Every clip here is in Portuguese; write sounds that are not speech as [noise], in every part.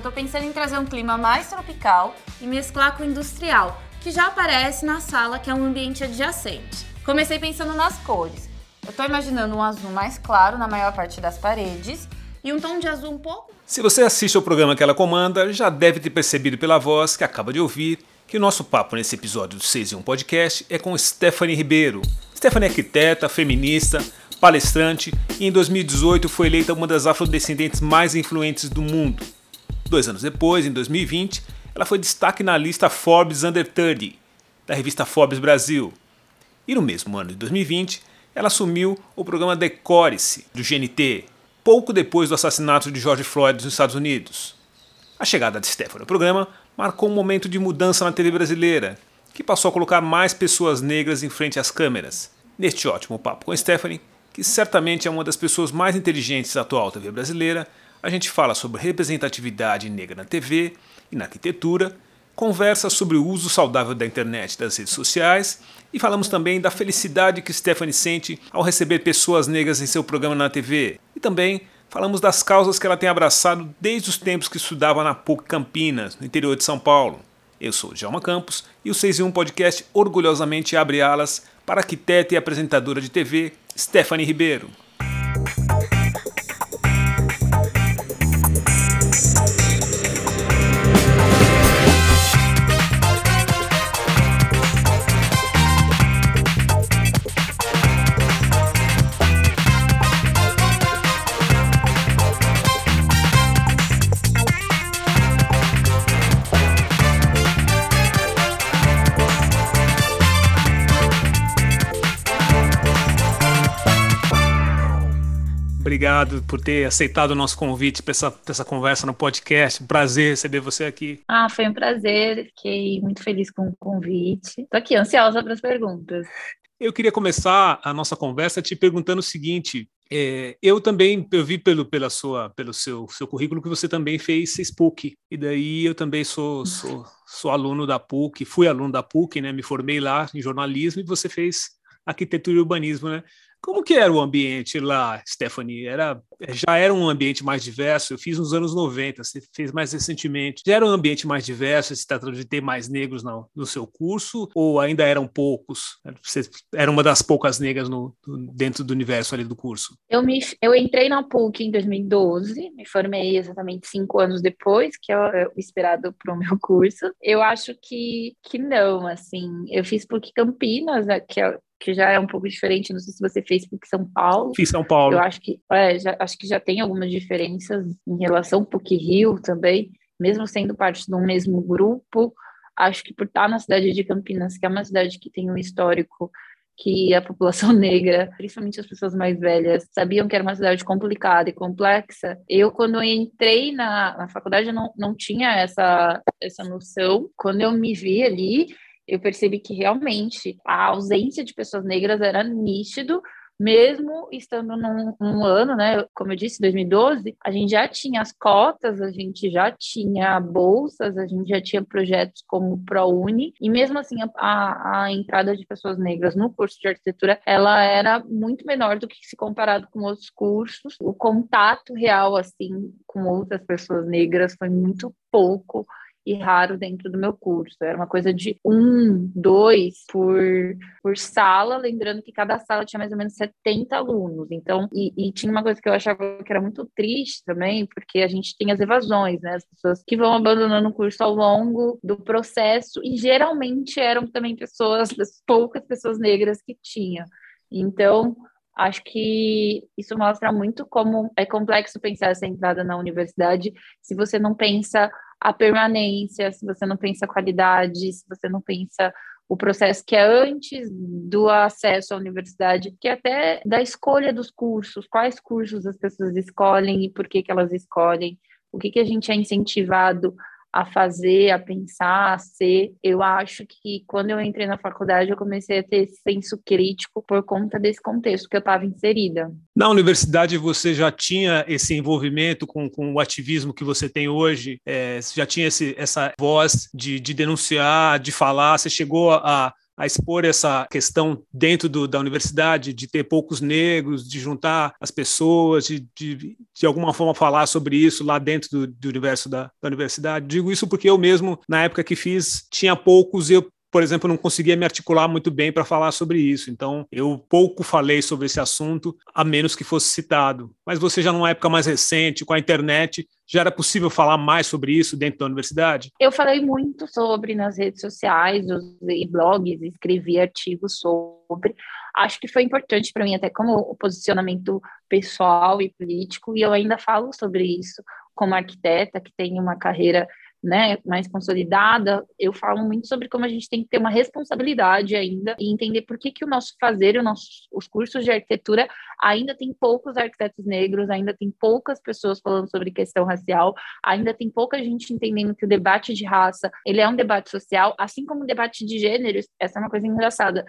Estou pensando em trazer um clima mais tropical e mesclar com o industrial, que já aparece na sala, que é um ambiente adjacente. Comecei pensando nas cores. Eu estou imaginando um azul mais claro na maior parte das paredes e um tom de azul um pouco. Se você assiste ao programa que ela comanda, já deve ter percebido pela voz que acaba de ouvir que o nosso papo nesse episódio do 6 e 1 Podcast é com Stephanie Ribeiro. Stephanie é arquiteta, feminista, palestrante e em 2018 foi eleita uma das afrodescendentes mais influentes do mundo. Dois anos depois, em 2020, ela foi destaque na lista Forbes Under 30, da revista Forbes Brasil. E no mesmo ano de 2020, ela assumiu o programa Decore-se, do GNT, pouco depois do assassinato de George Floyd nos Estados Unidos. A chegada de Stephanie ao programa marcou um momento de mudança na TV brasileira, que passou a colocar mais pessoas negras em frente às câmeras. Neste ótimo papo com Stephanie, que certamente é uma das pessoas mais inteligentes da atual TV brasileira, a gente fala sobre representatividade negra na TV e na arquitetura, conversa sobre o uso saudável da internet e das redes sociais e falamos também da felicidade que Stephanie sente ao receber pessoas negras em seu programa na TV. E também falamos das causas que ela tem abraçado desde os tempos que estudava na PUC Campinas, no interior de São Paulo. Eu sou Djalma Campos e o 6 em 1 Podcast orgulhosamente abre alas para arquiteta e apresentadora de TV Stephanie Ribeiro. Obrigado por ter aceitado o nosso convite para essa, essa conversa no podcast. Prazer receber você aqui. Ah, foi um prazer. Fiquei muito feliz com o convite. Estou aqui ansiosa para as perguntas. Eu queria começar a nossa conversa te perguntando o seguinte: é, eu também eu vi pelo, pela sua, pelo seu, seu currículo que você também fez PUC, e daí eu também sou, sou, sou aluno da PUC, fui aluno da PUC, né? Me formei lá em jornalismo e você fez arquitetura e urbanismo, né? Como que era o ambiente lá, Stephanie? Era, já era um ambiente mais diverso? Eu fiz nos anos 90, você fez mais recentemente. Já era um ambiente mais diverso, se trata de ter mais negros no, no seu curso? Ou ainda eram poucos? Você era uma das poucas negras no, dentro do universo ali do curso? Eu, me, eu entrei na PUC em 2012, me formei exatamente cinco anos depois, que é o, é esperado para o meu curso. Eu acho que, que não, assim. Eu fiz PUC Campinas, né, que é que já é um pouco diferente. Não sei se você fez PUC São Paulo. Fiz São Paulo. Eu acho que, é, já, acho que já tem algumas diferenças em relação ao PUC Rio também, mesmo sendo parte do mesmo grupo. Acho que por estar na cidade de Campinas, que é uma cidade que tem um histórico que a população [laughs] negra, principalmente as pessoas mais velhas, sabiam que era uma cidade complicada e complexa. Eu, quando eu entrei na, na faculdade, não, não tinha essa, essa noção. Quando eu me vi ali, eu percebi que realmente a ausência de pessoas negras era nítido, mesmo estando num, num, ano, né, como eu disse, 2012, a gente já tinha as cotas, a gente já tinha bolsas, a gente já tinha projetos como o ProUni, e mesmo assim a, a entrada de pessoas negras no curso de arquitetura, ela era muito menor do que se comparado com outros cursos. O contato real, assim, com outras pessoas negras foi muito pouco, e raro dentro do meu curso. Era uma coisa de um, dois por, por sala, lembrando que cada sala tinha mais ou menos 70 alunos. Então, e, e, tinha uma coisa que eu achava que era muito triste também, porque a gente tem as evasões, né? As pessoas que vão abandonando o curso ao longo do processo, e geralmente eram também pessoas, poucas pessoas negras que tinham. Então, acho que isso mostra muito como é complexo pensar essa entrada na universidade se você não pensa a permanência, se você não pensa a qualidade, se você não pensa o processo que é antes do acesso à universidade, que até da escolha dos cursos, quais cursos as pessoas escolhem e por que, que elas escolhem, o que, que a gente é incentivado a fazer, a pensar, a ser. Eu acho que quando eu entrei na faculdade, eu comecei a ter esse senso crítico por conta desse contexto que eu estava inserida. Na universidade, você já tinha esse envolvimento com, com o ativismo que você tem hoje? É, já tinha esse, essa voz de, de denunciar, de falar? Você chegou a, a expor essa questão dentro do, da universidade, de ter poucos negros, de juntar as pessoas, de, de, de alguma forma falar sobre isso lá dentro do, do universo da, da universidade. Digo isso porque eu mesmo, na época que fiz, tinha poucos e eu por exemplo, não conseguia me articular muito bem para falar sobre isso. Então, eu pouco falei sobre esse assunto, a menos que fosse citado. Mas você já numa época mais recente, com a internet, já era possível falar mais sobre isso dentro da universidade? Eu falei muito sobre nas redes sociais, em blogs, escrevi artigos sobre. Acho que foi importante para mim, até como posicionamento pessoal e político, e eu ainda falo sobre isso como arquiteta, que tem uma carreira né, mais consolidada, eu falo muito sobre como a gente tem que ter uma responsabilidade ainda e entender por que, que o nosso fazer, o nosso, os cursos de arquitetura ainda tem poucos arquitetos negros, ainda tem poucas pessoas falando sobre questão racial, ainda tem pouca gente entendendo que o debate de raça, ele é um debate social, assim como o debate de gêneros, essa é uma coisa engraçada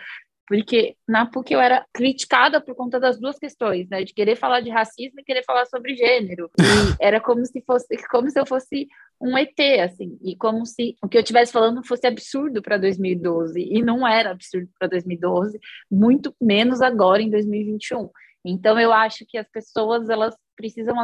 porque na PUC eu era criticada por conta das duas questões, né, de querer falar de racismo e querer falar sobre gênero. E [laughs] era como se fosse, como se eu fosse um ET, assim, e como se o que eu estivesse falando fosse absurdo para 2012, e não era absurdo para 2012, muito menos agora em 2021. Então eu acho que as pessoas elas precisam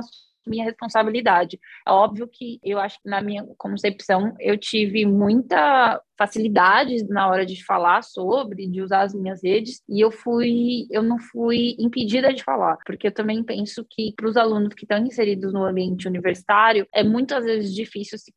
minha responsabilidade. É óbvio que eu acho que na minha concepção eu tive muita facilidade na hora de falar sobre, de usar as minhas redes, e eu fui, eu não fui impedida de falar, porque eu também penso que para os alunos que estão inseridos no ambiente universitário, é muitas vezes difícil se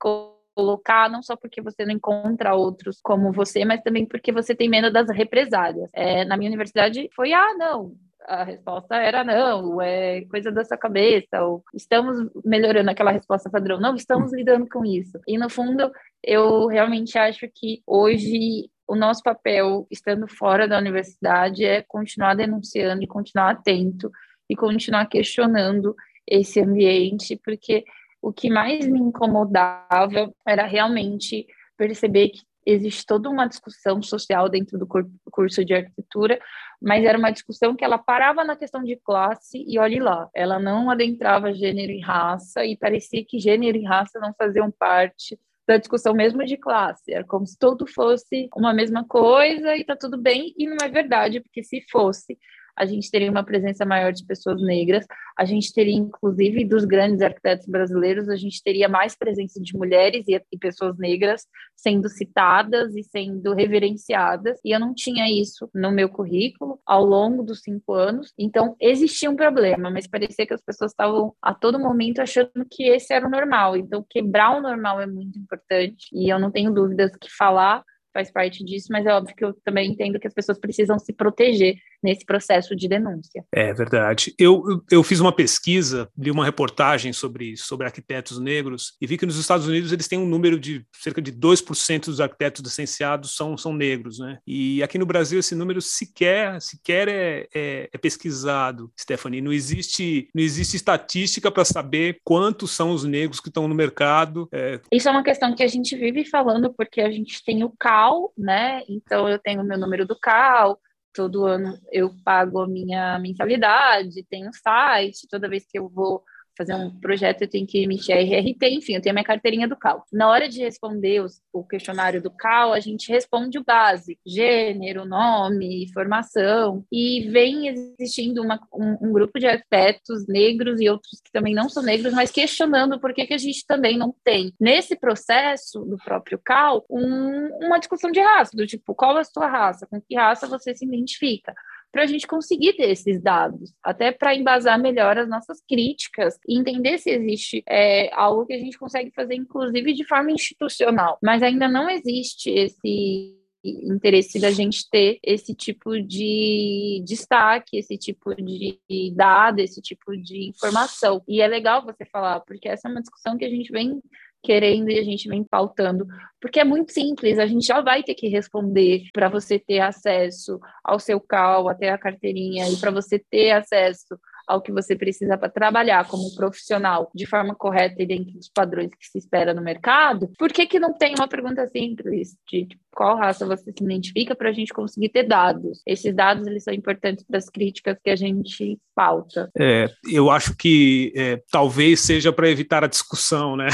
colocar, não só porque você não encontra outros como você, mas também porque você tem medo das represálias. É, na minha universidade foi, ah, não, a resposta era não, é coisa da sua cabeça, ou estamos melhorando aquela resposta padrão. Não, estamos lidando com isso. E no fundo, eu realmente acho que hoje o nosso papel, estando fora da universidade, é continuar denunciando e continuar atento e continuar questionando esse ambiente, porque o que mais me incomodava era realmente perceber que existe toda uma discussão social dentro do curso de arquitetura, mas era uma discussão que ela parava na questão de classe e olhe lá, ela não adentrava gênero e raça e parecia que gênero e raça não faziam parte da discussão mesmo de classe, era como se tudo fosse uma mesma coisa e tá tudo bem, e não é verdade, porque se fosse, a gente teria uma presença maior de pessoas negras, a gente teria, inclusive, dos grandes arquitetos brasileiros, a gente teria mais presença de mulheres e, e pessoas negras sendo citadas e sendo reverenciadas, e eu não tinha isso no meu currículo ao longo dos cinco anos, então existia um problema, mas parecia que as pessoas estavam a todo momento achando que esse era o normal, então quebrar o normal é muito importante, e eu não tenho dúvidas que falar faz parte disso, mas é óbvio que eu também entendo que as pessoas precisam se proteger nesse processo de denúncia. É verdade. Eu, eu fiz uma pesquisa, li uma reportagem sobre, sobre arquitetos negros e vi que nos Estados Unidos eles têm um número de cerca de 2% dos arquitetos licenciados são, são negros, né? E aqui no Brasil esse número sequer, sequer é, é, é pesquisado, Stephanie. Não existe, não existe estatística para saber quantos são os negros que estão no mercado. É... Isso é uma questão que a gente vive falando porque a gente tem o CAL, né? Então eu tenho meu número do CAL, todo ano eu pago a minha mensalidade, tenho site, toda vez que eu vou fazer um projeto, eu tenho que emitir a RRT, enfim, eu tenho a minha carteirinha do CAL. Na hora de responder os, o questionário do CAL, a gente responde o básico, gênero, nome, formação, e vem existindo uma, um, um, grupo de arquitetos negros e outros que também não são negros, mas questionando por que, que a gente também não tem, nesse processo do próprio CAL, um, uma discussão de raça, do tipo, qual é a sua raça, com que raça você se identifica para a gente conseguir ter esses dados, até para embasar melhor as nossas críticas e entender se existe é, algo que a gente consegue fazer, inclusive de forma institucional. Mas ainda não existe esse interesse da gente ter esse tipo de destaque, esse tipo de dado, esse tipo de informação. E é legal você falar, porque essa é uma discussão que a gente vem querendo e a gente vem pautando, porque é muito simples, a gente já vai ter que responder para você ter acesso ao seu CAL, até a carteirinha, e para você ter acesso ao que você precisa para trabalhar como profissional de forma correta e dentro dos padrões que se espera no mercado, por que, que não tem uma pergunta simples de qual raça você se identifica para a gente conseguir ter dados? Esses dados eles são importantes para as críticas que a gente pauta. É, eu acho que é, talvez seja para evitar a discussão, né?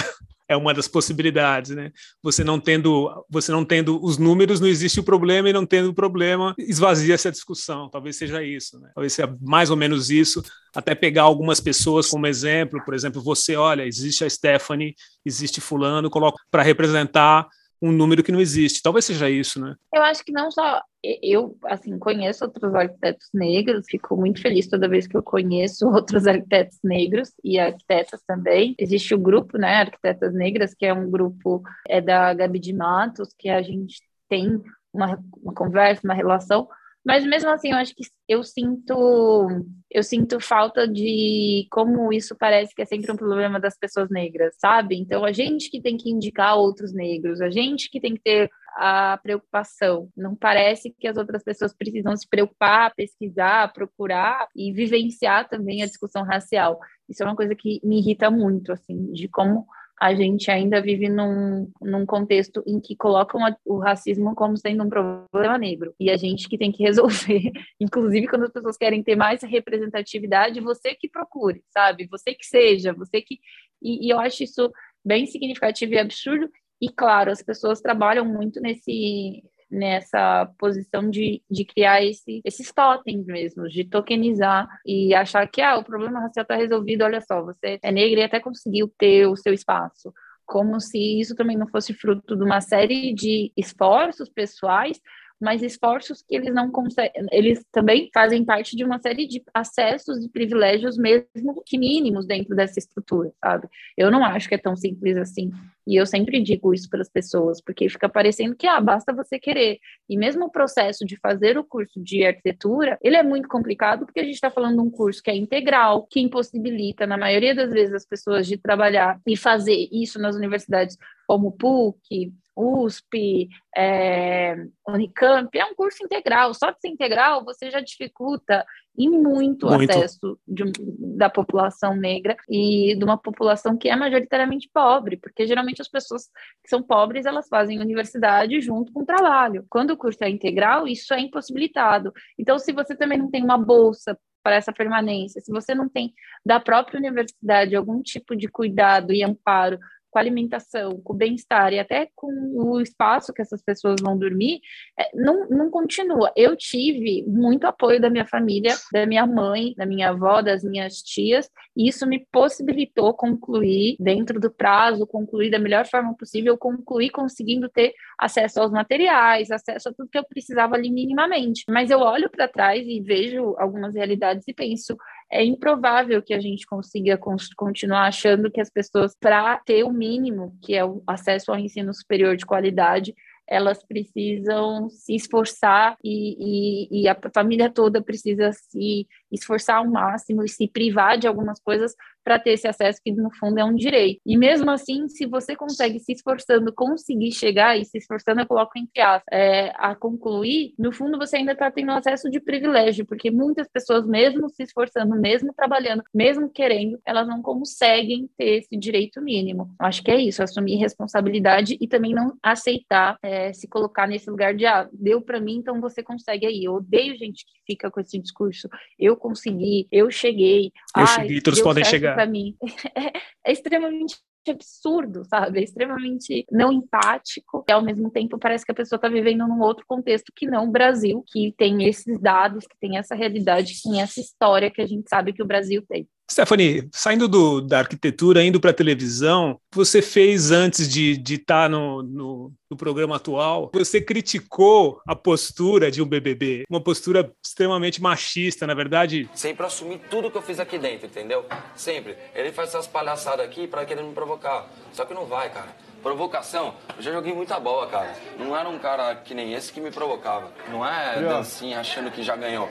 É uma das possibilidades, né? Você não tendo, você não tendo os números, não existe o problema e não tendo o problema, esvazia essa discussão. Talvez seja isso, né? Talvez seja mais ou menos isso, até pegar algumas pessoas como exemplo, por exemplo, você, olha, existe a Stephanie, existe fulano, coloca para representar um número que não existe. Talvez seja isso, né? Eu acho que não só eu, assim, conheço outros arquitetos negros, fico muito feliz toda vez que eu conheço [laughs] outros arquitetos negros e arquitetas também. Existe o grupo, né, Arquitetas Negras, que é um grupo é da Gabi de Matos, que a gente tem uma, uma conversa, uma relação, mas mesmo assim, eu acho que eu sinto eu sinto falta de como isso parece que é sempre um problema das pessoas negras, sabe? Então a gente que tem que indicar outros negros, a gente que tem que ter a preocupação. Não parece que as outras pessoas precisam se preocupar, pesquisar, procurar e vivenciar também a discussão racial. Isso é uma coisa que me irrita muito, assim, de como a gente ainda vive num, num contexto em que colocam o racismo como sendo um problema negro. E a gente que tem que resolver. [laughs] Inclusive, quando as pessoas querem ter mais representatividade, você que procure, sabe? Você que seja, você que. E, e eu acho isso bem significativo e absurdo. E, claro, as pessoas trabalham muito nesse, nessa posição de, de criar esse, esses totens mesmo, de tokenizar e achar que ah, o problema racial está resolvido, olha só, você é negra e até conseguiu ter o seu espaço. Como se isso também não fosse fruto de uma série de esforços pessoais mas esforços que eles não conseguem, eles também fazem parte de uma série de acessos e privilégios mesmo que mínimos dentro dessa estrutura, sabe? Eu não acho que é tão simples assim. E eu sempre digo isso para as pessoas, porque fica parecendo que ah, basta você querer. E mesmo o processo de fazer o curso de arquitetura, ele é muito complicado porque a gente está falando de um curso que é integral, que impossibilita, na maioria das vezes, as pessoas de trabalhar e fazer isso nas universidades como PUC, USP, é, Unicamp, é um curso integral. Só de ser integral, você já dificulta e muito, muito. acesso de, da população negra e de uma população que é majoritariamente pobre, porque geralmente as pessoas que são pobres, elas fazem universidade junto com o trabalho. Quando o curso é integral, isso é impossibilitado. Então, se você também não tem uma bolsa para essa permanência, se você não tem da própria universidade algum tipo de cuidado e amparo com a alimentação, com o bem-estar e até com o espaço que essas pessoas vão dormir, é, não, não continua. Eu tive muito apoio da minha família, da minha mãe, da minha avó, das minhas tias, e isso me possibilitou concluir dentro do prazo, concluir da melhor forma possível, concluir conseguindo ter acesso aos materiais, acesso a tudo que eu precisava ali minimamente. Mas eu olho para trás e vejo algumas realidades e penso, é improvável que a gente consiga continuar achando que as pessoas, para ter o mínimo, que é o acesso ao ensino superior de qualidade, elas precisam se esforçar e, e, e, a família toda precisa se esforçar ao máximo e se privar de algumas coisas para ter esse acesso que no fundo é um direito. E mesmo assim, se você consegue se esforçando conseguir chegar e se esforçando, eu coloco entre aspas, é, a concluir, no fundo você ainda está tendo acesso de privilégio, porque muitas pessoas, mesmo se esforçando, mesmo trabalhando, mesmo querendo, elas não conseguem ter esse direito mínimo. Acho que é isso, assumir responsabilidade e também não aceitar é, se colocar nesse lugar de ah, deu para mim, então você consegue aí. Eu odeio gente que fica com esse discurso. Eu consegui, eu cheguei. Eu cheguei, todos podem chegar para mim. É, é extremamente absurdo, sabe? É extremamente não empático e ao mesmo tempo parece que a pessoa está vivendo num outro contexto que não o Brasil, que tem esses dados, que tem essa realidade, que tem essa história que a gente sabe que o Brasil tem. Stephanie, saindo do, da arquitetura, indo para a televisão, você fez antes de estar tá no, no, no, programa atual, você criticou a postura de um BBB, uma postura extremamente machista, na verdade. Sempre assumi tudo que eu fiz aqui dentro, entendeu? Sempre. Ele faz essas palhaçadas aqui para querer me provocar. Só que não vai, cara. Provocação, eu já joguei muita bola, cara. Não era um cara que nem esse que me provocava. Não é dancinha achando que já ganhou.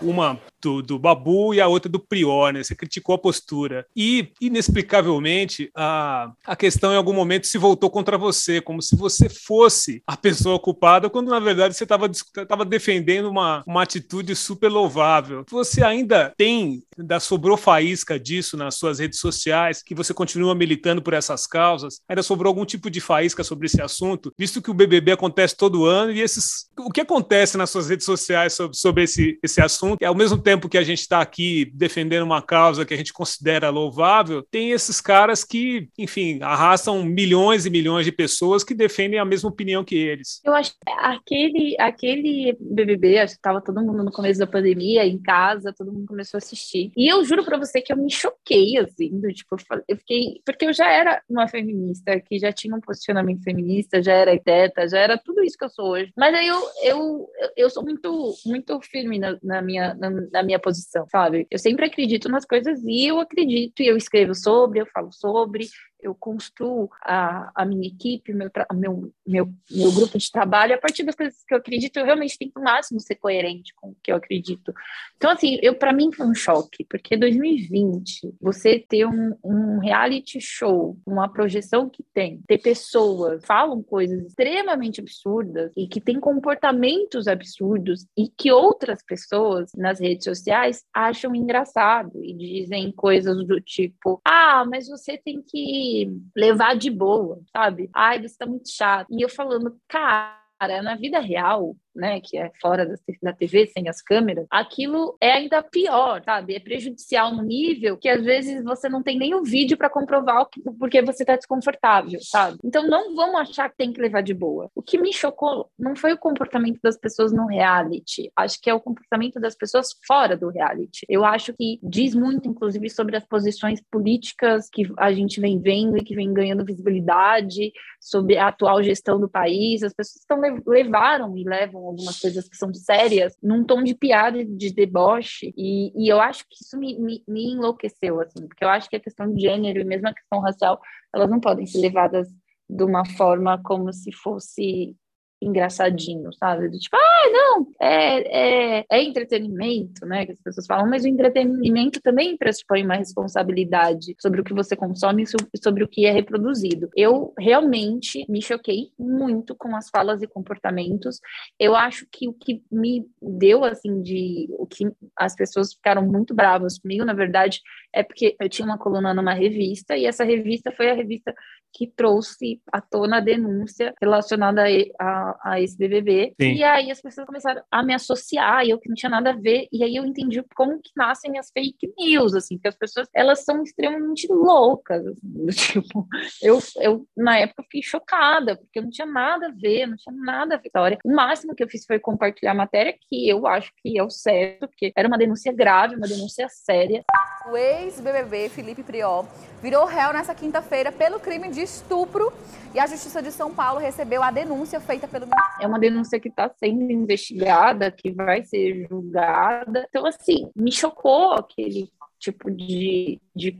Uma do, do Babu e a outra do Prior, né? Você criticou a postura. E, inexplicavelmente, a, a questão em algum momento se voltou contra você, como se você fosse a pessoa culpada, quando na verdade você estava defendendo uma, uma atitude super louvável. Você ainda tem, da sobrou faísca disso nas suas redes sociais, que você continua militando por essas causas? Ainda sobrou algum tipo de faísca sobre esse assunto, visto que o BBB acontece todo ano e esses, o que acontece nas suas redes sociais sobre, sobre esse, esse assunto, é ao mesmo tempo tempo que a gente está aqui defendendo uma causa que a gente considera louvável, tem esses caras que, enfim, arrastam milhões e milhões de pessoas que defendem a mesma opinião que eles. Eu acho que aquele, aquele BBB, acho que estava todo mundo no começo da pandemia, em casa, todo mundo começou a assistir. E eu juro para você que eu me choquei, assim, do, tipo, eu fiquei. Porque eu já era uma feminista, que já tinha um posicionamento feminista, já era teta, já era tudo isso que eu sou hoje. Mas aí eu, eu, eu sou muito, muito firme na, na minha, na, na, minha posição, sabe? Eu sempre acredito nas coisas e eu acredito e eu escrevo sobre, eu falo sobre, eu construo a, a minha equipe, meu, meu, meu, meu grupo de trabalho a partir das coisas que eu acredito. Eu realmente tento o máximo ser coerente com o que eu acredito. Então, assim, eu para mim foi um choque, porque 2020, você ter um, um reality show, uma projeção que tem, ter pessoas que falam coisas extremamente absurdas e que têm comportamentos absurdos e que outras pessoas nas redes sociais acham engraçado e dizem coisas do tipo: ah, mas você tem que levar de boa, sabe? Ai, você tá muito chato. E eu falando, cara, na vida real, né, que é fora da TV, sem as câmeras, aquilo é ainda pior, sabe? É prejudicial no nível que às vezes você não tem nem o vídeo para comprovar o que, porque você tá desconfortável, sabe? Então não vamos achar que tem que levar de boa. O que me chocou não foi o comportamento das pessoas no reality, acho que é o comportamento das pessoas fora do reality. Eu acho que diz muito, inclusive, sobre as posições políticas que a gente vem vendo e que vem ganhando visibilidade, sobre a atual gestão do país. As pessoas estão levaram e levam algumas coisas que são sérias, num tom de piada de deboche. E, e eu acho que isso me, me, me enlouqueceu, assim, porque eu acho que a questão de gênero e mesmo a questão racial, elas não podem ser levadas de uma forma como se fosse engraçadinho, sabe? Do tipo, ah, não, é, é, é, entretenimento, né? Que as pessoas falam, mas o entretenimento também pressupõe uma responsabilidade sobre o que você consome e sobre o que é reproduzido. Eu realmente me choquei muito com as falas e comportamentos. Eu acho que o que me deu, assim, de. O que as pessoas ficaram muito bravas comigo, na verdade, é porque eu tinha uma coluna numa revista e essa revista foi a revista que trouxe à tona a denúncia relacionada a, a, esse BBB. Sim. E aí as pessoas começaram a me associar, e eu que não tinha nada a ver, e aí eu entendi como que nascem as fake news, assim, que as pessoas, elas são extremamente loucas, assim, [laughs] tipo, eu, eu na época fiquei chocada, porque eu não tinha nada a ver, não tinha nada a ver história. O máximo que eu fiz foi compartilhar a matéria, que eu acho que é o certo, porque era uma denúncia grave, uma denúncia séria. O ex-BBB Felipe Priol virou réu nessa quinta-feira pelo crime de estupro e a Justiça de São Paulo recebeu a denúncia feita pelo. É uma denúncia que está sendo investigada, que vai ser julgada. Então, assim, me chocou aquele tipo de, de,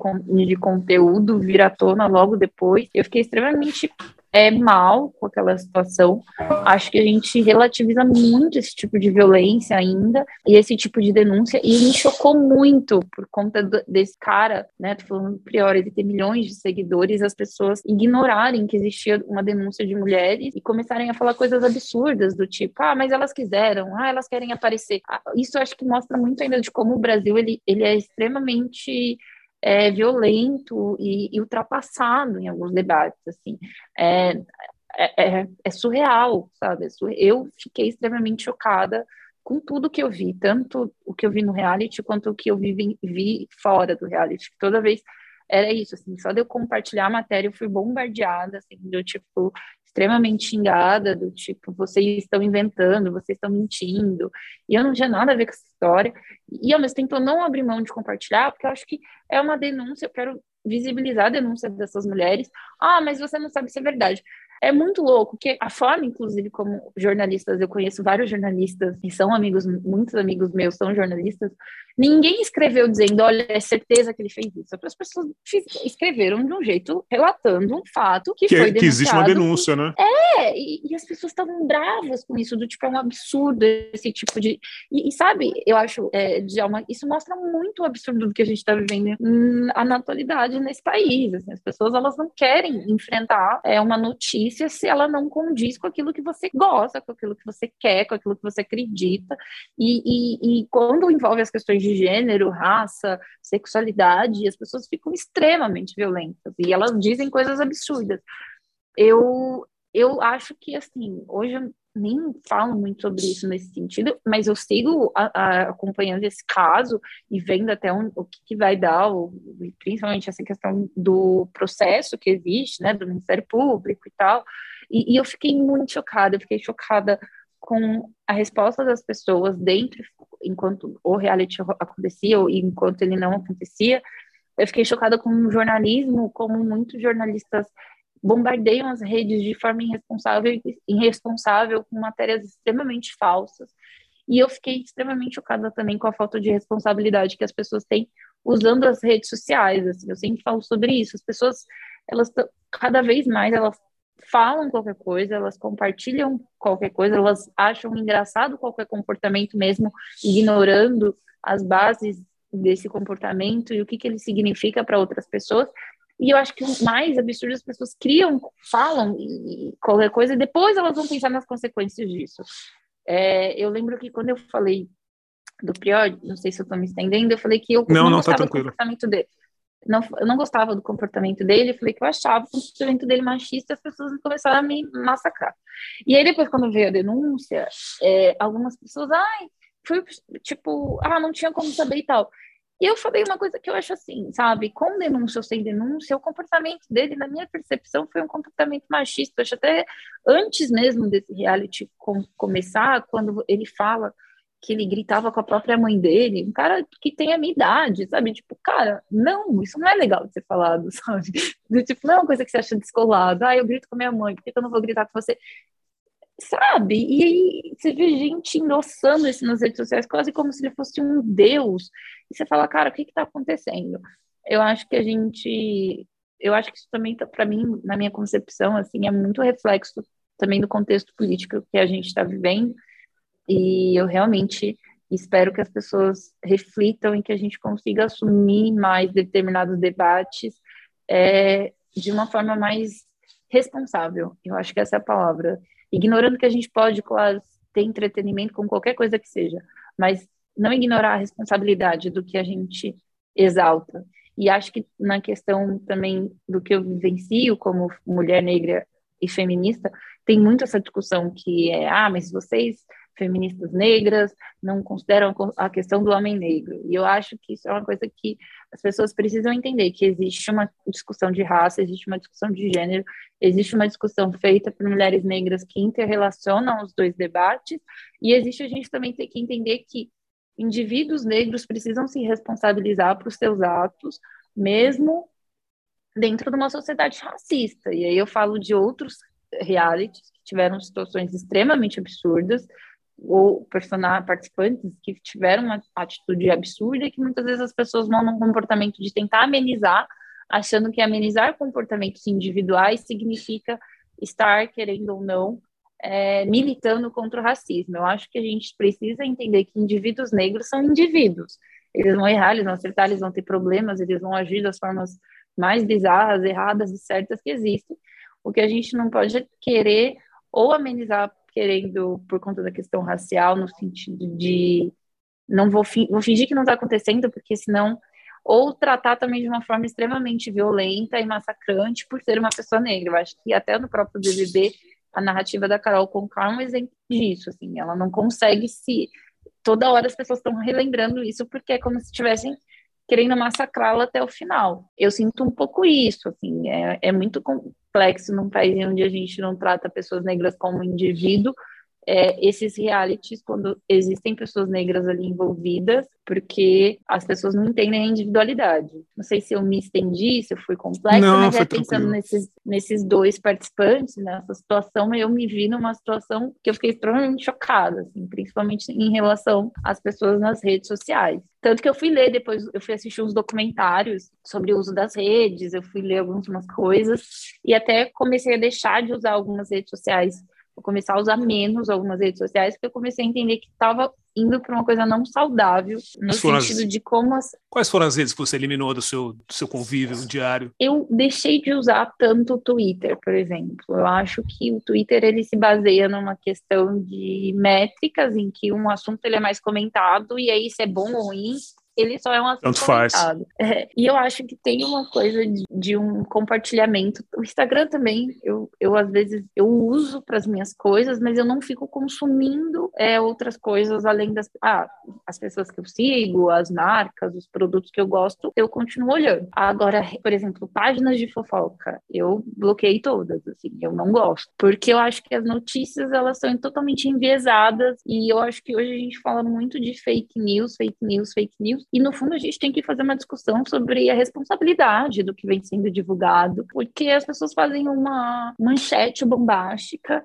de conteúdo vir à tona logo depois. Eu fiquei extremamente é, mal com aquela situação. Acho que a gente relativiza muito esse tipo de violência ainda e esse tipo de denúncia, e me chocou muito por conta do, desse cara, né? Tô falando do Priori, ele ter milhões de seguidores, as pessoas ignorarem que existia uma denúncia de mulheres e começarem a falar coisas absurdas do tipo, ah, mas elas quiseram, ah, elas querem aparecer. Ah, isso acho que mostra muito ainda de como o Brasil ele, ele é extremamente é, violento e, e, ultrapassado em alguns debates, assim. É, é, é, é surreal, sabe? É eu fiquei extremamente chocada com tudo que eu vi, tanto o que eu vi no reality quanto o que eu vi, vi fora do reality. Toda vez era isso, assim, só de eu compartilhar a matéria, eu fui bombardeada, assim, do tipo, extremamente xingada, do tipo, vocês estão inventando, vocês estão mentindo, e eu não tinha nada a ver com essa história, e ao mesmo tempo eu não abri mão de compartilhar, porque eu acho que é uma denúncia, eu quero visibilizar a denúncia dessas mulheres, ah, mas você não sabe se é verdade. É muito louco, que a forma, inclusive, como jornalistas, eu conheço vários jornalistas e são amigos, muitos amigos meus são jornalistas, ninguém escreveu dizendo, olha, é certeza que ele fez isso. As pessoas escreveram de um jeito relatando um fato que, que foi denunciado. Que existe uma denúncia, né? É, e, e as pessoas estavam bravas com isso, do tipo, é um absurdo esse tipo de... E, e sabe, eu acho, é, Djalma, isso mostra muito o absurdo do que a gente está vivendo na atualidade nesse país. Assim, as pessoas, elas não querem enfrentar é, uma notícia notícia se ela não condiz com aquilo que você gosta, com aquilo que você quer, com aquilo que você acredita. E, e, e quando envolve as questões de gênero, raça, sexualidade, as pessoas ficam extremamente violentas e elas dizem coisas absurdas. Eu, eu acho que, assim, hoje nem falam muito sobre isso nesse sentido, mas eu sigo a, a, acompanhando esse caso e vendo até um, o que, que, vai dar, o, principalmente essa questão do processo que existe, né, do Ministério Público e tal, e, e eu fiquei muito chocada, eu fiquei chocada com a resposta das pessoas dentro, enquanto o reality acontecia ou enquanto ele não acontecia, eu fiquei chocada com o jornalismo, como muitos jornalistas bombardeiam as redes de forma irresponsável, irresponsável com matérias extremamente falsas. E eu fiquei extremamente chocada também com a falta de responsabilidade que as pessoas têm usando as redes sociais. Assim, eu sempre falo sobre isso. As pessoas, elas cada vez mais elas falam qualquer coisa, elas compartilham qualquer coisa, elas acham engraçado qualquer comportamento mesmo, ignorando as bases desse comportamento e o que, que ele significa para outras pessoas. E eu acho que o mais absurdo as pessoas criam, falam e qualquer coisa, e depois elas vão pensar nas consequências disso. É, eu lembro que quando eu falei do Prior, não sei se eu estou me estendendo, eu falei que eu não, não, não gostava tá do comportamento dele. Não, eu não gostava do comportamento dele, falei que eu achava o comportamento dele machista, as pessoas começaram a me massacrar. E aí depois, quando veio a denúncia, é, algumas pessoas, ai, foi tipo, ah, não tinha como saber e tal. E eu falei uma coisa que eu acho assim, sabe? Com denúncia ou sem denúncia, o comportamento dele, na minha percepção, foi um comportamento machista. Eu acho até antes mesmo desse reality com, começar, quando ele fala que ele gritava com a própria mãe dele, um cara que tem a minha idade, sabe? Tipo, cara, não, isso não é legal de ser falado, [laughs] sabe? Tipo, não é uma coisa que você acha descolado. Ah, eu grito com a minha mãe, por que eu não vou gritar com você? sabe? E aí você vê gente endossando isso nas redes sociais, quase como se ele fosse um deus. E você fala, cara, o que está acontecendo? Eu acho que a gente. Eu acho que isso também, tá, para mim, na minha concepção, assim, é muito reflexo também do contexto político que a gente está vivendo. E eu realmente espero que as pessoas reflitam e que a gente consiga assumir mais determinados debates é, de uma forma mais responsável. Eu acho que essa é a palavra ignorando que a gente pode, claro, ter entretenimento com qualquer coisa que seja, mas não ignorar a responsabilidade do que a gente exalta. E acho que na questão também do que eu vivencio como mulher negra e feminista, tem muito essa discussão que é, ah, mas vocês feministas negras não consideram a questão do homem negro. E eu acho que isso é uma coisa que as pessoas precisam entender, que existe uma discussão de raça, existe uma discussão de gênero, existe uma discussão feita por mulheres negras que interrelacionam os dois debates, e existe a gente também ter que entender que indivíduos negros precisam se responsabilizar por seus atos, mesmo dentro de uma sociedade racista. E aí eu falo de outros realities que tiveram situações extremamente absurdas, ou personagens participantes que tiveram uma atitude absurda que muitas vezes as pessoas vão num comportamento de tentar amenizar, achando que amenizar comportamentos individuais significa estar, querendo ou não, é, militando contra o racismo. Eu acho que a gente precisa entender que indivíduos negros são indivíduos. Eles vão errar, eles vão acertar, eles vão ter problemas, eles vão agir das formas mais bizarras, erradas e certas que existem. O que a gente não pode querer ou amenizar querendo, por conta da questão racial, no sentido de não vou, fi vou fingir que não está acontecendo, porque senão ou tratar também de uma forma extremamente violenta e massacrante por ser uma pessoa negra. Eu acho que até no próprio BBB a narrativa da Carol Conká é um exemplo disso, assim, ela não consegue se toda hora as pessoas estão relembrando isso porque é como se estivessem querendo massacrá-la até o final. Eu sinto um pouco isso, assim, é, é muito complexo num país onde a gente não trata pessoas negras como indivíduo, é, esses realities, quando existem pessoas negras ali envolvidas, porque as pessoas não entendem a individualidade. Não sei se eu me estendi, se eu fui complexa, não, mas é pensando nesses, nesses dois participantes, nessa situação, eu me vi numa situação que eu fiquei extremamente chocada, assim, principalmente em relação às pessoas nas redes sociais. Tanto que eu fui ler depois, eu fui assistir uns documentários sobre o uso das redes, eu fui ler algumas coisas e até comecei a deixar de usar algumas redes sociais vou começar a usar menos algumas redes sociais, porque eu comecei a entender que estava indo para uma coisa não saudável, no sentido as... de como as... Quais foram as redes que você eliminou do seu, do seu convívio diário? Eu deixei de usar tanto o Twitter, por exemplo. Eu acho que o Twitter ele se baseia numa questão de métricas, em que um assunto ele é mais comentado, e aí se é bom ou ruim, ele só é um assunto Tanto faz. É, e eu acho que tem uma coisa de, de, um compartilhamento. O Instagram também, eu, eu às vezes eu uso para as minhas coisas, mas eu não fico consumindo é, outras coisas além das ah, as pessoas que eu sigo, as marcas, os produtos que eu gosto, eu continuo olhando. Agora, por exemplo, páginas de fofoca, eu bloqueei todas, assim, eu não gosto, porque eu acho que as notícias elas são totalmente enviesadas e eu acho que hoje a gente fala muito de fake news, fake news, fake news, e no fundo a gente tem que fazer uma discussão sobre a responsabilidade do que vem sendo divulgado, porque as pessoas fazem uma manchete bombástica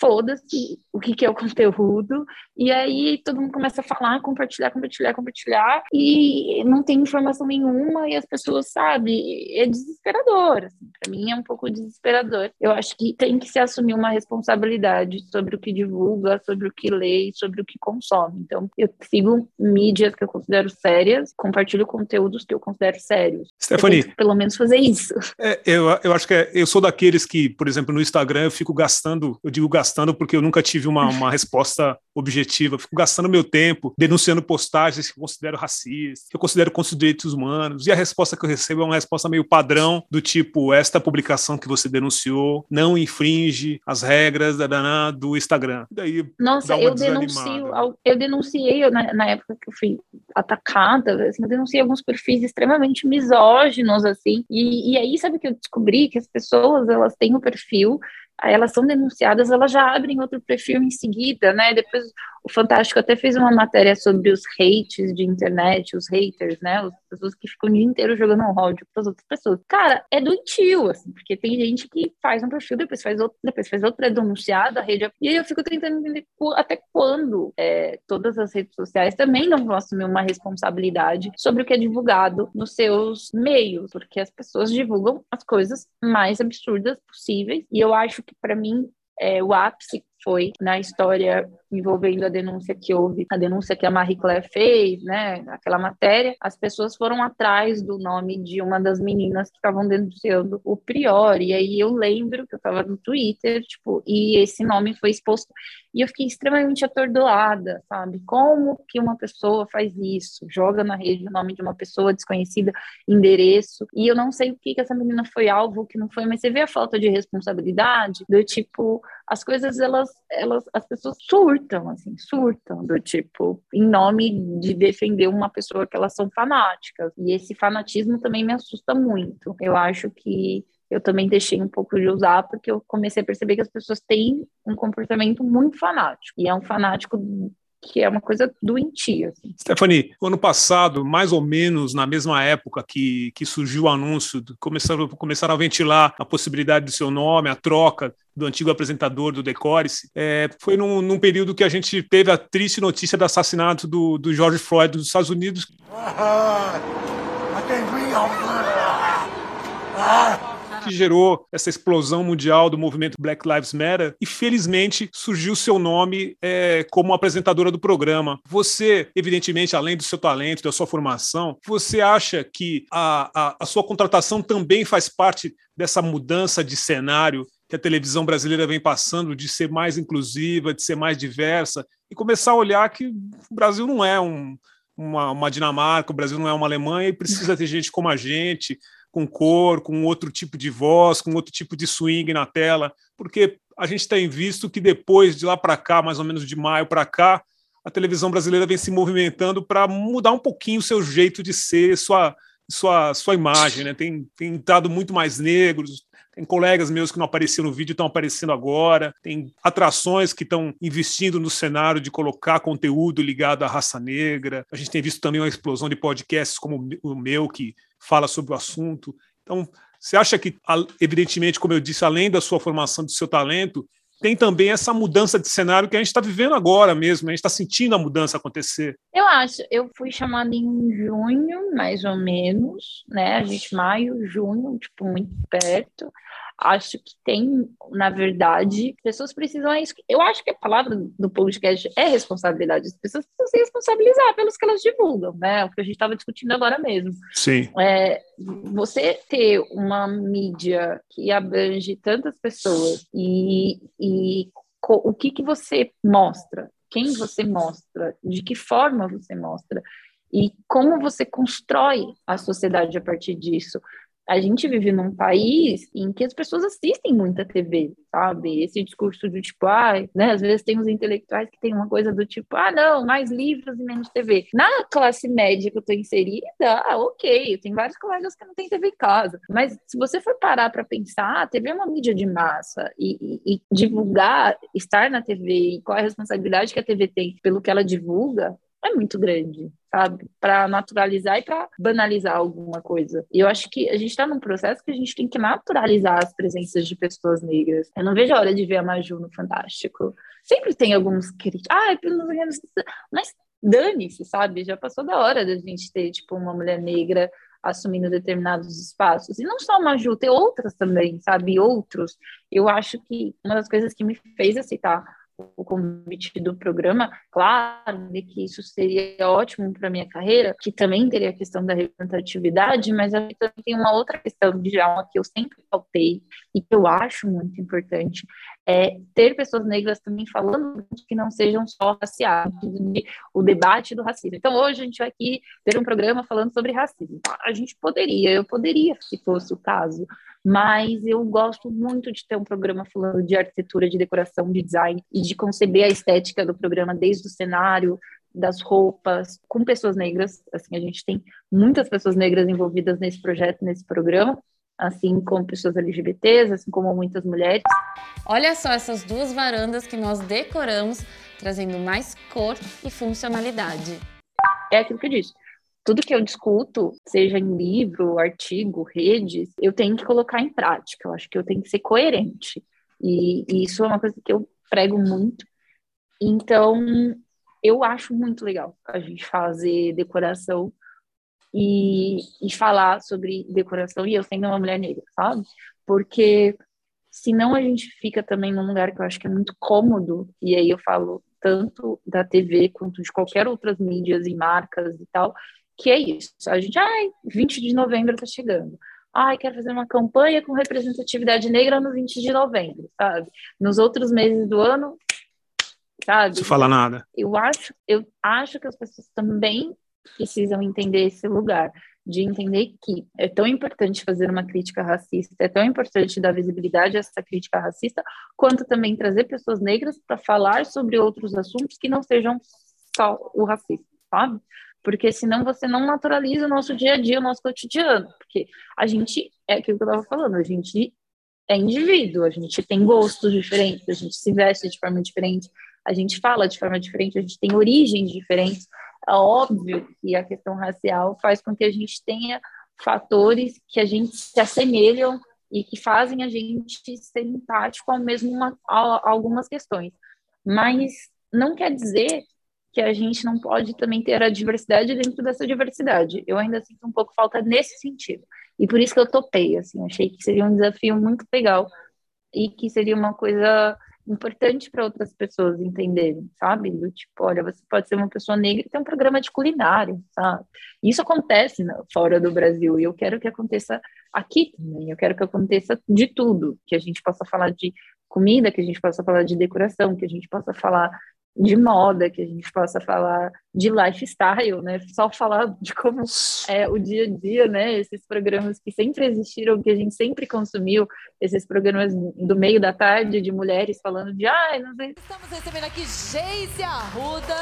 foda-se o que, que é o conteúdo, e aí todo mundo começa a falar, compartilhar, compartilhar, compartilhar, e não tem informação nenhuma, e as pessoas, sabe, é desesperador, assim, para mim é um pouco desesperador. Eu acho que tem que se assumir uma responsabilidade sobre o que divulga, sobre o que lê, sobre o que consome. Então, eu sigo mídias que eu considero sérias, compartilho conteúdos que eu considero sérios. Stephanie, pelo menos fazer isso. É, eu, eu acho que é, eu sou daqueles que, por exemplo, no Instagram eu fico gastando, eu digo gastando porque eu nunca tive uma, uma resposta objetiva. Eu fico gastando meu tempo denunciando postagens que eu considero racistas, que eu considero contra os direitos humanos. E a resposta que eu recebo é uma resposta meio padrão, do tipo: esta publicação que você denunciou não infringe as regras da, da, do Instagram. daí, Nossa, eu denuncio, eu denunciei na, na, época que eu fui atacada, assim, eu denunciei alguns perfis extremamente misóginos, assim, e, e aí sabe que eu descobri que as pessoas elas têm o um perfil elas são denunciadas, elas já abrem outro perfil em seguida, né? Depois o Fantástico até fez uma matéria sobre os hates de internet, os haters, né? As pessoas que ficam o dia inteiro jogando ódio para as outras pessoas. Cara, é doentio, assim, porque tem gente que faz um perfil, depois faz outro, depois faz outro, é a rede. E aí eu fico tentando entender até quando é, todas as redes sociais também não vão assumir uma responsabilidade sobre o que é divulgado nos seus meios, porque as pessoas divulgam as coisas mais absurdas possíveis. E eu acho que, para mim, é, o ápice foi na história envolvendo a denúncia que houve, a denúncia que a Marie Claire fez, né, aquela matéria, as pessoas foram atrás do nome de uma das meninas que estavam denunciando o Prior, e aí eu lembro que eu estava no Twitter, tipo, e esse nome foi exposto, e eu fiquei extremamente atordoada, sabe, como que uma pessoa faz isso, joga na rede o nome de uma pessoa desconhecida, endereço, e eu não sei o que que essa menina foi alvo, o que não foi, mas você vê a falta de responsabilidade, do tipo, as coisas, elas, elas, as pessoas surtam, assim, surtam, do tipo, em nome de defender uma pessoa que elas são fanáticas. E esse fanatismo também me assusta muito. Eu acho que eu também deixei um pouco de usar porque eu comecei a perceber que as pessoas têm um comportamento muito fanático. E é um fanático que é uma coisa doentia. Assim. Stephanie, ano passado, mais ou menos na mesma época que, que surgiu o anúncio, começaram, começaram a ventilar a possibilidade do seu nome, a troca do antigo apresentador do Decorice, é, foi num, num, período que a gente teve a triste notícia do assassinato do, do George Floyd dos Estados Unidos. Que gerou essa explosão mundial do movimento Black Lives Matter e felizmente surgiu seu nome é, como apresentadora do programa. Você, evidentemente, além do seu talento, da sua formação, você acha que a, a, a sua contratação também faz parte dessa mudança de cenário que a televisão brasileira vem passando de ser mais inclusiva, de ser mais diversa, e começar a olhar que o Brasil não é um, uma, uma, Dinamarca, o Brasil não é uma Alemanha e precisa ter gente como a gente, com cor, com outro tipo de voz, com outro tipo de swing na tela, porque a gente tem visto que depois de lá para cá, mais ou menos de maio para cá, a televisão brasileira vem se movimentando para mudar um pouquinho o seu jeito de ser, sua, sua, sua imagem, né? Tem, tem entrado muito mais negros, tem colegas meus que não apareciam no vídeo estão aparecendo agora. Tem atrações que estão investindo no cenário de colocar conteúdo ligado à raça negra. A gente tem visto também uma explosão de podcasts como o meu, que fala sobre o assunto. Então, você acha que, evidentemente, como eu disse, além da sua formação, do seu talento, tem também essa mudança de cenário que a gente está vivendo agora mesmo, a gente está sentindo a mudança acontecer. Eu acho, eu fui chamada em junho, mais ou menos, né? A gente, maio, junho, tipo, muito perto acho que tem, na verdade, pessoas precisam. É eu acho que a palavra do podcast é responsabilidade. As pessoas precisam se responsabilizar pelos que elas divulgam, né? O que a gente estava discutindo agora mesmo. Sim. É, você ter uma mídia que abrange tantas pessoas e, e o que, que você mostra, quem você mostra, de que forma você mostra e como você constrói a sociedade a partir disso a gente vive num país em que as pessoas assistem muita TV, sabe? Esse discurso do tipo, ah, né? Às vezes tem os intelectuais que tem uma coisa do tipo, ah, não, mais livros e menos TV. Na classe média que eu tô inserida, ah, ok, tenho vários colegas que não têm TV em casa. Mas se você for parar para pensar, a TV é uma mídia de massa e, e, e divulgar, estar na TV e qual é a responsabilidade que a TV tem pelo que ela divulga, é muito grande? Para naturalizar e para banalizar alguma coisa. E eu acho que a gente está num processo que a gente tem que naturalizar as presenças de pessoas negras. Eu não vejo a hora de ver a Maju no Fantástico. Sempre tem alguns críticos. Ah, pelo menos. Mas dane-se, sabe? Já passou da hora da gente ter, tipo, uma mulher negra assumindo determinados espaços. E não só a Maju, tem outras também, sabe? Outros. Eu acho que uma das coisas que me fez aceitar o convite do programa, claro que isso seria ótimo para minha carreira, que também teria a questão da representatividade, mas também tem uma outra questão de alma que eu sempre faltei e que eu acho muito importante, é ter pessoas negras também falando que não sejam só raciais, o debate do racismo. Então, hoje a gente vai aqui ter um programa falando sobre racismo. A gente poderia, eu poderia, se fosse o caso, mas eu gosto muito de ter um programa falando de arquitetura, de decoração, de design e de conceber a estética do programa desde o cenário, das roupas, com pessoas negras. Assim, a gente tem muitas pessoas negras envolvidas nesse projeto, nesse programa, assim como pessoas LGBTs, assim como muitas mulheres. Olha só essas duas varandas que nós decoramos, trazendo mais cor e funcionalidade. É aquilo que eu disse tudo que eu discuto, seja em livro, artigo, redes, eu tenho que colocar em prática. Eu acho que eu tenho que ser coerente. E, e isso é uma coisa que eu prego muito. Então, eu acho muito legal a gente fazer decoração e, e falar sobre decoração e eu sendo uma mulher negra, sabe? Porque senão a gente fica também num lugar que eu acho que é muito cômodo, e aí eu falo tanto da TV quanto de qualquer outras mídias e marcas e tal, que é isso. A gente, ai, 20 de novembro está chegando. Ai, quero fazer uma campanha com representatividade negra no 20 de novembro, sabe? Nos outros meses do ano, sabe? Não fala nada. Eu acho, eu acho que as pessoas também precisam entender esse lugar de entender que é tão importante fazer uma crítica racista, é tão importante dar visibilidade a essa crítica racista, quanto também trazer pessoas negras para falar sobre outros assuntos que não sejam só o racismo, sabe? porque senão você não naturaliza o nosso dia a dia, o nosso cotidiano, porque a gente, é aquilo que eu estava falando, a gente é indivíduo, a gente tem gostos diferentes, a gente se veste de forma diferente, a gente fala de forma diferente, a gente tem origens diferentes. É óbvio que a questão racial faz com que a gente tenha fatores que a gente se assemelham e que fazem a gente ser empático ao mesmo uma, a, algumas questões. Mas não quer dizer que a gente não pode também ter a diversidade dentro dessa diversidade. Eu ainda sinto um pouco falta nesse sentido. E por isso que eu topei, assim, achei que seria um desafio muito legal e que seria uma coisa importante para outras pessoas entenderem, sabe? Do tipo, olha, você pode ser uma pessoa negra e ter um programa de culinária, sabe? Isso acontece né, fora do Brasil e eu quero que aconteça aqui também. Eu quero que aconteça de tudo, que a gente possa falar de comida, que a gente possa falar de decoração, que a gente possa falar de moda, que a gente possa falar de lifestyle, né? Só falar de como é o dia a dia, né? Esses programas que sempre existiram, que a gente sempre consumiu, esses programas do meio da tarde de mulheres falando de, ai, ah, não sei. Estamos recebendo aqui Geise Arruda.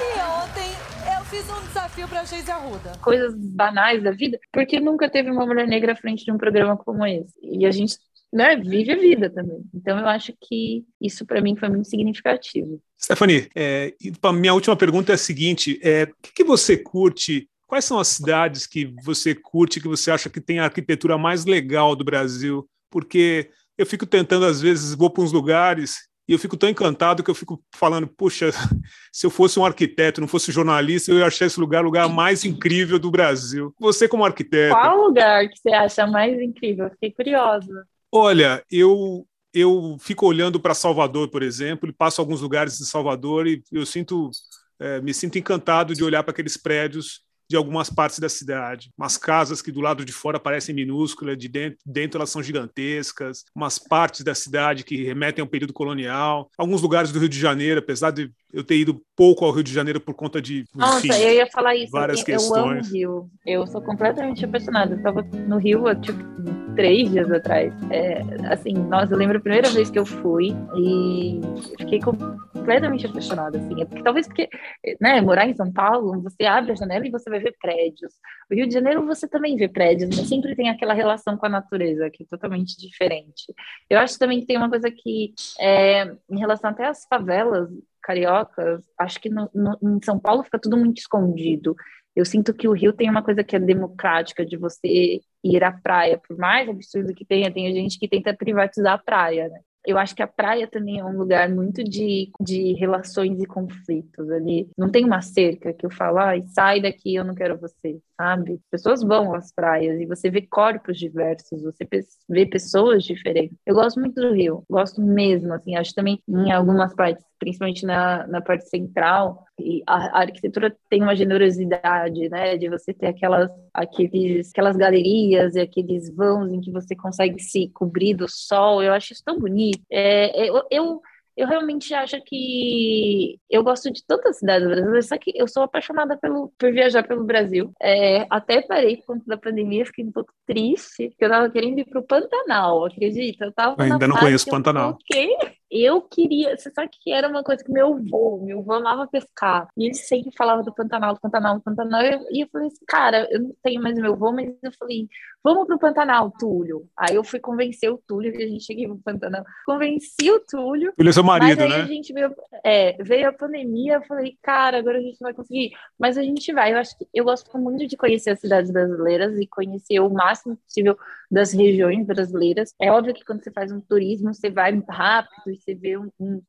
E ontem eu fiz um desafio para Geise Arruda. Coisas banais da vida, porque nunca teve uma mulher negra à frente de um programa como esse. E a gente né, vive a vida também. Então, eu acho que isso para mim foi muito significativo. Stephanie, é, minha última pergunta é a seguinte: é, o que, que você curte? Quais são as cidades que você curte, que você acha que tem a arquitetura mais legal do Brasil? Porque eu fico tentando, às vezes, vou para uns lugares e eu fico tão encantado que eu fico falando, puxa, [laughs] se eu fosse um arquiteto, não fosse jornalista, eu ia achar esse lugar o lugar mais incrível do Brasil. Você como arquiteto. Qual lugar que você acha mais incrível? Fiquei curiosa. Olha, eu eu fico olhando para Salvador, por exemplo, e passo alguns lugares de Salvador e eu sinto é, me sinto encantado de olhar para aqueles prédios de algumas partes da cidade. Umas casas que do lado de fora parecem minúsculas, de dentro, dentro elas são gigantescas. Umas partes da cidade que remetem ao período colonial. Alguns lugares do Rio de Janeiro, apesar de eu ter ido pouco ao Rio de Janeiro por conta de Nossa, enfim, eu ia falar isso. várias eu, questões. Eu amo o Rio. Eu sou completamente apaixonada. Eu tava no Rio há, tipo, três dias atrás. É, assim, nossa, eu lembro a primeira vez que eu fui e fiquei completamente apaixonada, assim. É porque, talvez porque, né, morar em São Paulo, você abre a janela e você vai ver prédios. O Rio de Janeiro você também vê prédios, mas sempre tem aquela relação com a natureza que é totalmente diferente. Eu acho também que tem uma coisa que, é, em relação até às favelas, cariocas, acho que no, no, em São Paulo fica tudo muito escondido. Eu sinto que o Rio tem uma coisa que é democrática de você ir à praia, por mais absurdo que tenha, tem gente que tenta privatizar a praia, né? Eu acho que a praia também é um lugar muito de, de relações e conflitos ali. Não tem uma cerca que eu falo, ah, sai daqui, eu não quero você, sabe? As pessoas vão às praias e você vê corpos diversos, você vê pessoas diferentes. Eu gosto muito do Rio, gosto mesmo, assim, acho também em algumas partes principalmente na, na parte central, e a, a, arquitetura tem uma generosidade, né, de você ter aquelas, aqueles, aquelas galerias e aqueles vãos em que você consegue se cobrir do sol, eu acho isso tão bonito. É, eu, eu eu realmente acho que eu gosto de tantas cidades brasileiras, só que eu sou apaixonada pelo, por viajar pelo Brasil. É, até parei por conta da pandemia, fiquei um pouco triste, porque eu tava querendo ir pro Pantanal, acredita? Eu tava ainda não conheço Pantanal. Eu eu queria, você sabe que era uma coisa que meu avô, meu avô amava pescar, e ele sempre falava do Pantanal, do Pantanal, do Pantanal, e eu, e eu falei assim, cara, eu não tenho mais meu avô, mas eu falei, vamos pro Pantanal, Túlio. Aí eu fui convencer o Túlio que a gente cheguei pro Pantanal. Convenci o Túlio. Túlio é seu marido, mas aí né? a gente veio, é, veio a pandemia, eu falei, cara, agora a gente não vai conseguir. Mas a gente vai. Eu acho que eu gosto muito de conhecer as cidades brasileiras e conhecer o máximo possível das regiões brasileiras. É óbvio que quando você faz um turismo, você vai rápido você vê um, um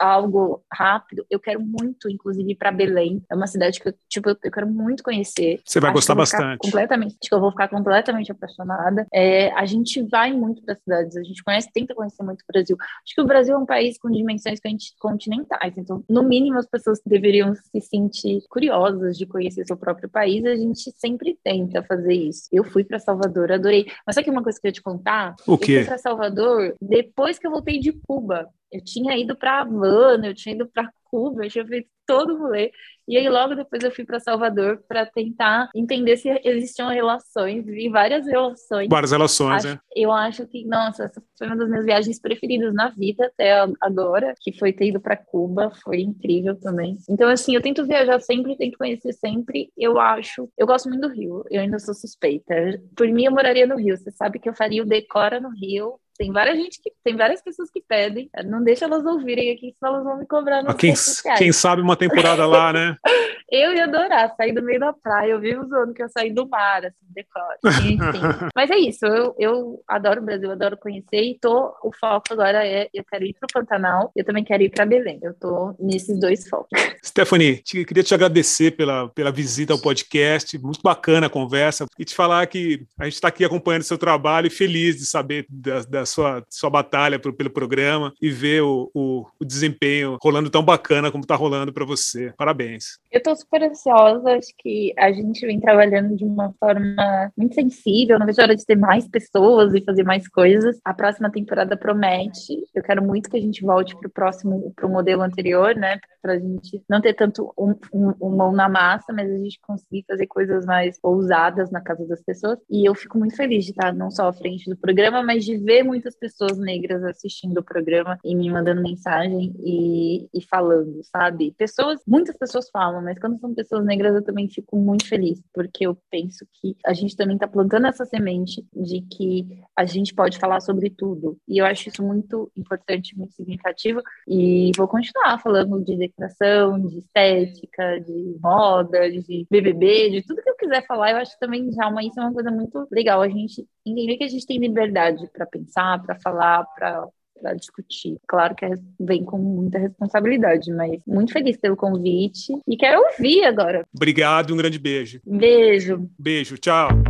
algo rápido. Eu quero muito, inclusive, ir para Belém. É uma cidade que eu, tipo, eu quero muito conhecer. Você vai acho gostar bastante. Completamente. Acho que eu vou ficar completamente apaixonada. É, a gente vai muito para cidades, a gente conhece, tenta conhecer muito o Brasil. Acho que o Brasil é um país com dimensões continentais, então, no mínimo, as pessoas deveriam se sentir curiosas de conhecer seu próprio país. A gente sempre tenta fazer isso. Eu fui para Salvador, adorei. Mas sabe que uma coisa que eu ia te contar? O quê? Eu fui para Salvador depois que eu voltei de Cuba. Eu tinha ido para Havana, eu tinha ido para Cuba, eu tinha feito todo o rolê. E aí, logo depois, eu fui para Salvador para tentar entender se existiam relações, vi várias relações. Várias relações, acho, né? Eu acho que, nossa, essa foi uma das minhas viagens preferidas na vida até agora, que foi ter ido para Cuba, foi incrível também. Então, assim, eu tento viajar sempre, tento conhecer sempre. Eu acho, eu gosto muito do Rio, eu ainda sou suspeita. Por mim, eu moraria no Rio. Você sabe que eu faria o Decora no Rio, tem várias gente que tem várias pessoas que pedem. Não deixa elas ouvirem aqui, senão elas vão me cobrar no quem, quem sabe uma temporada lá, né? [laughs] eu ia adorar sair do meio da praia. Eu vivo zoando que eu saí do mar, assim. Enfim. [laughs] Mas é isso, eu, eu adoro o Brasil, adoro conhecer e tô. O foco agora é eu quero ir pro Pantanal, eu também quero ir para Belém. Eu tô nesses dois focos. [laughs] Stephanie, te, queria te agradecer pela, pela visita ao podcast. Muito bacana a conversa. E te falar que a gente está aqui acompanhando seu trabalho e feliz de saber da, da sua, sua batalha pro, pelo programa e ver o, o, o, desempenho rolando tão bacana como está rolando para você. Parabéns. Eu estou super ansiosa, acho que a gente vem trabalhando de uma forma muito sensível, não vejo a hora de ter mais pessoas e fazer mais coisas. A próxima temporada promete, eu quero muito que a gente volte para o próximo, para o modelo anterior, né, para a gente não ter tanto um, um, um, mão na massa, mas a gente conseguir fazer coisas mais ousadas na casa das pessoas. E eu fico muito feliz de estar não só à frente do programa, mas de ver muitas pessoas negras assistindo o programa e me mandando mensagem e, e falando, sabe? Pessoas, muitas pessoas falam, mas quando são pessoas negras eu também fico muito feliz, porque eu penso que a gente também está plantando essa semente de que a gente pode falar sobre tudo. E eu acho isso muito importante, muito significativo. E vou continuar falando de decoração, de estética, de moda, de BBB, de tudo que eu quiser falar. Eu acho também já uma, isso é uma coisa muito legal. A gente entender que a gente tem liberdade para pensar, para falar, para para discutir. Claro que vem com muita responsabilidade, mas muito feliz pelo convite e quero ouvir agora. Obrigado, um grande beijo. Beijo. Beijo, tchau.